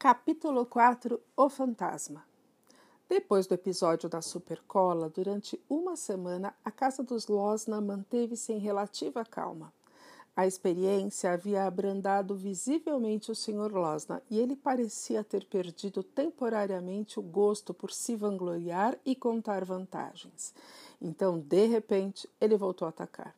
Capítulo 4 O Fantasma Depois do episódio da supercola, durante uma semana, a casa dos Losna manteve-se em relativa calma. A experiência havia abrandado visivelmente o Sr. Losna e ele parecia ter perdido temporariamente o gosto por se vangloriar e contar vantagens. Então, de repente, ele voltou a atacar.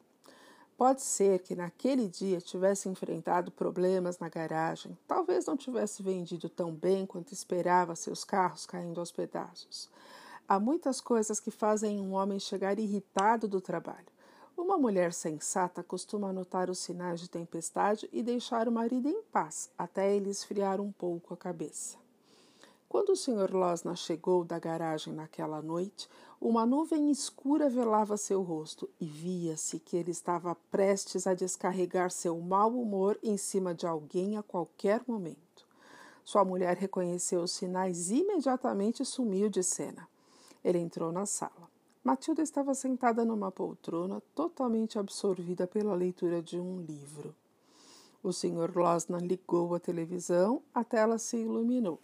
Pode ser que naquele dia tivesse enfrentado problemas na garagem, talvez não tivesse vendido tão bem quanto esperava seus carros caindo aos pedaços. Há muitas coisas que fazem um homem chegar irritado do trabalho. Uma mulher sensata costuma notar os sinais de tempestade e deixar o marido em paz até ele esfriar um pouco a cabeça. Quando o Sr. Losna chegou da garagem naquela noite, uma nuvem escura velava seu rosto e via-se que ele estava prestes a descarregar seu mau humor em cima de alguém a qualquer momento. Sua mulher reconheceu os sinais imediatamente e sumiu de cena. Ele entrou na sala. Matilda estava sentada numa poltrona, totalmente absorvida pela leitura de um livro. O Sr. Losna ligou a televisão, a tela se iluminou.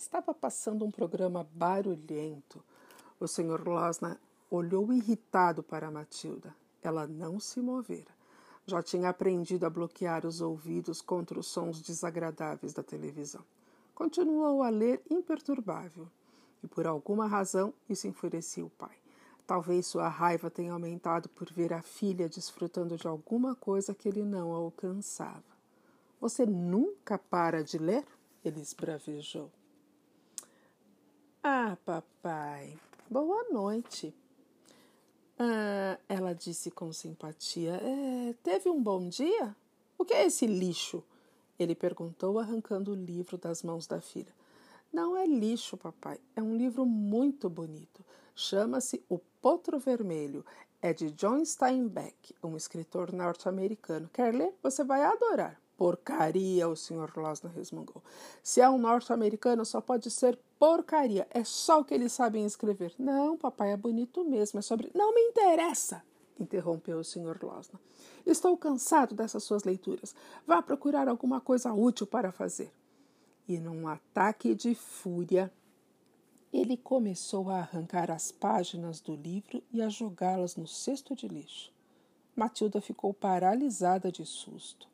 Estava passando um programa barulhento o Sr. Losna olhou irritado para Matilda. Ela não se movera. Já tinha aprendido a bloquear os ouvidos contra os sons desagradáveis da televisão. Continuou a ler imperturbável. E por alguma razão isso enfurecia o pai. Talvez sua raiva tenha aumentado por ver a filha desfrutando de alguma coisa que ele não alcançava. Você nunca para de ler? Ele esbravejou. Ah, papai, Boa noite. Ah, ela disse com simpatia. É, teve um bom dia? O que é esse lixo? Ele perguntou, arrancando o livro das mãos da filha. Não é lixo, papai. É um livro muito bonito. Chama-se O Potro Vermelho. É de John Steinbeck, um escritor norte-americano. Quer ler? Você vai adorar. Porcaria, o Sr. Losner resmungou. Se é um norte-americano, só pode ser porcaria. É só o que eles sabem escrever. Não, papai, é bonito mesmo. É sobre. Não me interessa, interrompeu o Sr. Losner. Estou cansado dessas suas leituras. Vá procurar alguma coisa útil para fazer. E num ataque de fúria, ele começou a arrancar as páginas do livro e a jogá-las no cesto de lixo. Matilda ficou paralisada de susto.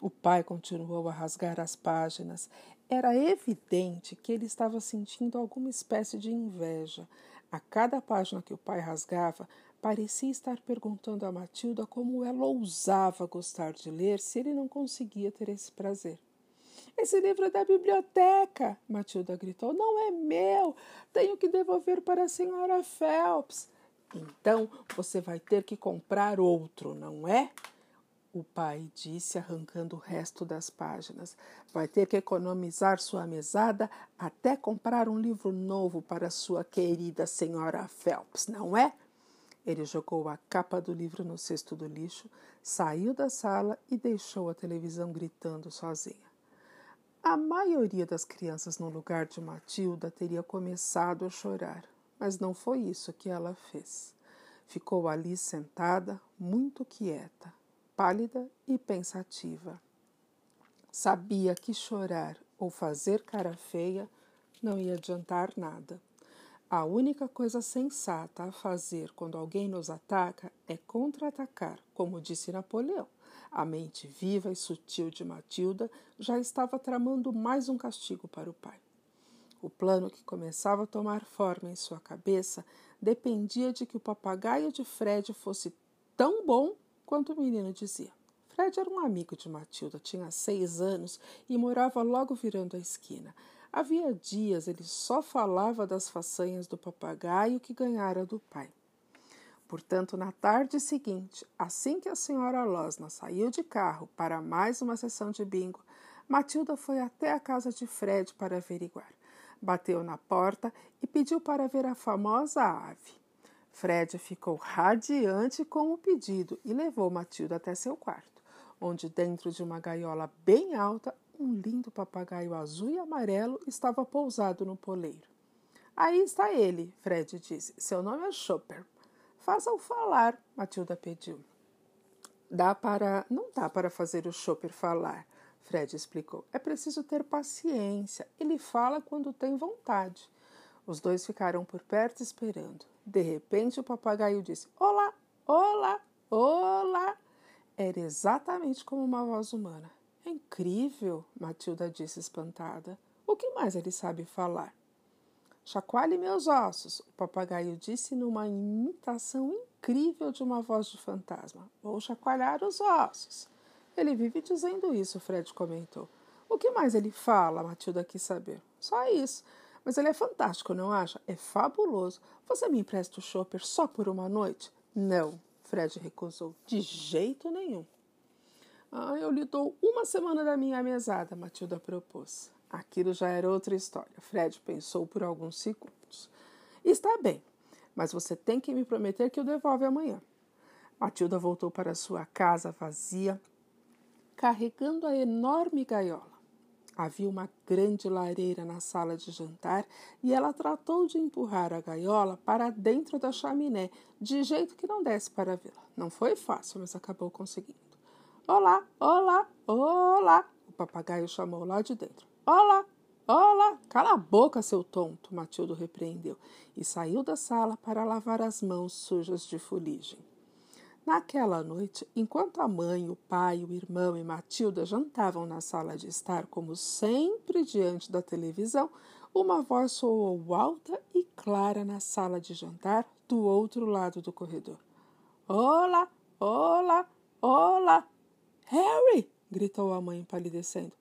O pai continuou a rasgar as páginas. Era evidente que ele estava sentindo alguma espécie de inveja. A cada página que o pai rasgava, parecia estar perguntando a Matilda como ela ousava gostar de ler se ele não conseguia ter esse prazer. Esse livro é da biblioteca, Matilda gritou. Não é meu. Tenho que devolver para a senhora Phelps. Então você vai ter que comprar outro, não é? O pai disse, arrancando o resto das páginas. Vai ter que economizar sua mesada até comprar um livro novo para sua querida senhora Phelps, não é? Ele jogou a capa do livro no cesto do lixo, saiu da sala e deixou a televisão gritando sozinha. A maioria das crianças no lugar de Matilda teria começado a chorar, mas não foi isso que ela fez. Ficou ali sentada, muito quieta pálida e pensativa. Sabia que chorar ou fazer cara feia não ia adiantar nada. A única coisa sensata a fazer quando alguém nos ataca é contra-atacar, como disse Napoleão. A mente viva e sutil de Matilda já estava tramando mais um castigo para o pai. O plano que começava a tomar forma em sua cabeça dependia de que o papagaio de Fred fosse tão bom quanto o menino dizia. Fred era um amigo de Matilda, tinha seis anos e morava logo virando a esquina. Havia dias ele só falava das façanhas do papagaio que ganhara do pai. Portanto, na tarde seguinte, assim que a senhora Losna saiu de carro para mais uma sessão de bingo, Matilda foi até a casa de Fred para averiguar. Bateu na porta e pediu para ver a famosa ave. Fred ficou radiante com o pedido e levou Matilda até seu quarto, onde, dentro de uma gaiola bem alta, um lindo papagaio azul e amarelo estava pousado no poleiro. Aí está ele, Fred disse. Seu nome é Chopper. Faça-o falar, Matilda pediu. Dá para. Não dá para fazer o Chopper falar, Fred explicou. É preciso ter paciência. Ele fala quando tem vontade. Os dois ficaram por perto esperando. De repente, o papagaio disse: Olá, olá, olá. Era exatamente como uma voz humana. É incrível, Matilda disse espantada. O que mais ele sabe falar? Chacoalhe meus ossos, o papagaio disse numa imitação incrível de uma voz de fantasma. Vou chacoalhar os ossos. Ele vive dizendo isso, Fred comentou. O que mais ele fala? Matilda quis saber. Só isso. Mas ele é fantástico, não acha? É fabuloso. Você me empresta o Chopper só por uma noite? Não, Fred recusou. De jeito nenhum. Ah, eu lhe dou uma semana da minha mesada, Matilda propôs. Aquilo já era outra história. Fred pensou por alguns segundos. Está bem, mas você tem que me prometer que o devolve amanhã. Matilda voltou para sua casa vazia, carregando a enorme gaiola. Havia uma grande lareira na sala de jantar e ela tratou de empurrar a gaiola para dentro da chaminé, de jeito que não desse para vê-la. Não foi fácil, mas acabou conseguindo. Olá, olá, olá! O papagaio chamou lá de dentro. Olá, olá! Cala a boca, seu tonto! Matildo repreendeu e saiu da sala para lavar as mãos sujas de fuligem. Naquela noite, enquanto a mãe, o pai, o irmão e Matilda jantavam na sala de estar, como sempre diante da televisão, uma voz soou alta e clara na sala de jantar do outro lado do corredor. Olá, olá, olá! Harry! gritou a mãe empalidecendo.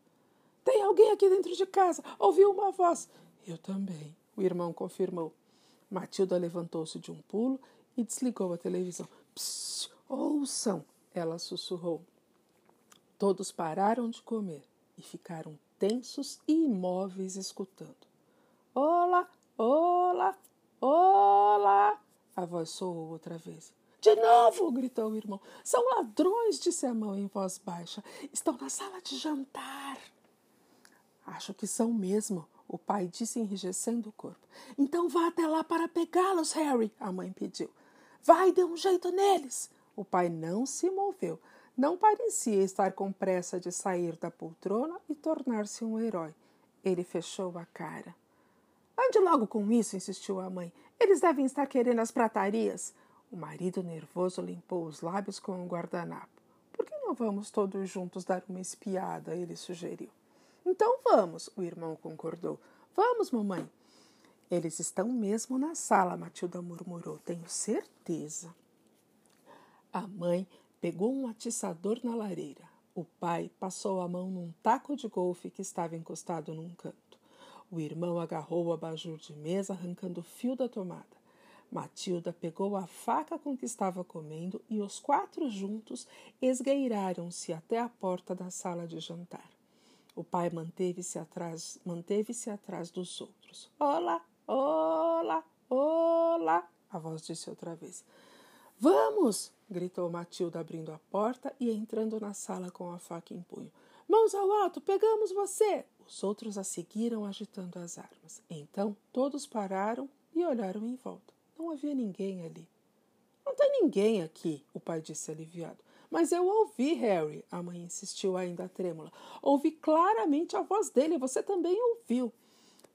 Tem alguém aqui dentro de casa! Ouviu uma voz! Eu também, o irmão confirmou. Matilda levantou-se de um pulo e desligou a televisão. Psst, ouçam! Ela sussurrou. Todos pararam de comer e ficaram tensos e imóveis escutando. Olá, olá, olá! A voz soou outra vez. De novo! gritou o irmão. São ladrões, disse a mão em voz baixa. Estão na sala de jantar. Acho que são mesmo, o pai disse enrijecendo o corpo. Então vá até lá para pegá-los, Harry, a mãe pediu. Vai, dê um jeito neles. O pai não se moveu. Não parecia estar com pressa de sair da poltrona e tornar-se um herói. Ele fechou a cara. Ande logo com isso, insistiu a mãe. Eles devem estar querendo as pratarias. O marido nervoso limpou os lábios com um guardanapo. Por que não vamos todos juntos dar uma espiada? Ele sugeriu. Então vamos, o irmão concordou. Vamos, mamãe. Eles estão mesmo na sala, Matilda murmurou. Tenho certeza. A mãe pegou um atiçador na lareira. O pai passou a mão num taco de golfe que estava encostado num canto. O irmão agarrou o abajur de mesa, arrancando o fio da tomada. Matilda pegou a faca com que estava comendo e os quatro juntos esgueiraram-se até a porta da sala de jantar. O pai manteve-se atrás, manteve-se atrás dos outros. Olá, Olá, olá! A voz disse outra vez. Vamos! gritou Matilda, abrindo a porta e entrando na sala com a faca em punho. Mãos ao alto, pegamos você! Os outros a seguiram agitando as armas. Então todos pararam e olharam em volta. Não havia ninguém ali. Não tem ninguém aqui, o pai disse aliviado. Mas eu ouvi, Harry, a mãe insistiu ainda trêmula. Ouvi claramente a voz dele, você também ouviu.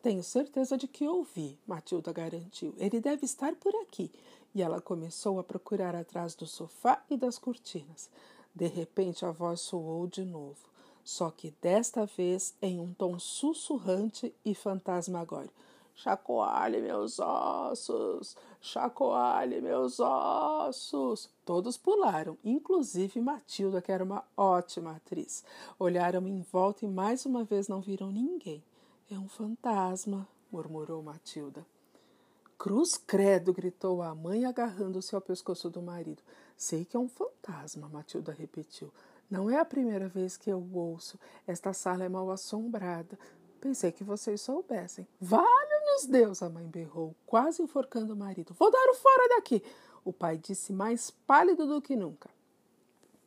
Tenho certeza de que ouvi, Matilda garantiu. Ele deve estar por aqui. E ela começou a procurar atrás do sofá e das cortinas. De repente a voz soou de novo, só que desta vez em um tom sussurrante e fantasmagórico. Chacoalhe meus ossos, chacoalhe meus ossos. Todos pularam, inclusive Matilda, que era uma ótima atriz. Olharam em volta e mais uma vez não viram ninguém. É um fantasma, murmurou Matilda. Cruz credo, gritou a mãe, agarrando-se ao pescoço do marido. Sei que é um fantasma, Matilda repetiu. Não é a primeira vez que eu ouço. Esta sala é mal assombrada. Pensei que vocês soubessem. Vale-nos Deus, a mãe berrou, quase enforcando o marido. Vou dar o fora daqui. O pai disse mais pálido do que nunca.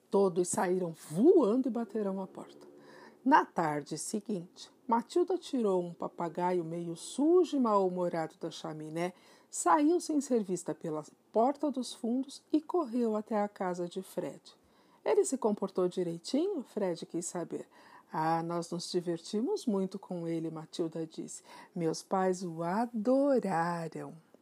Todos saíram voando e bateram a porta. Na tarde seguinte, Matilda tirou um papagaio meio sujo e mal-humorado da chaminé, saiu sem ser vista pela porta dos fundos e correu até a casa de Fred. Ele se comportou direitinho? Fred quis saber. Ah, nós nos divertimos muito com ele, Matilda disse. Meus pais o adoraram.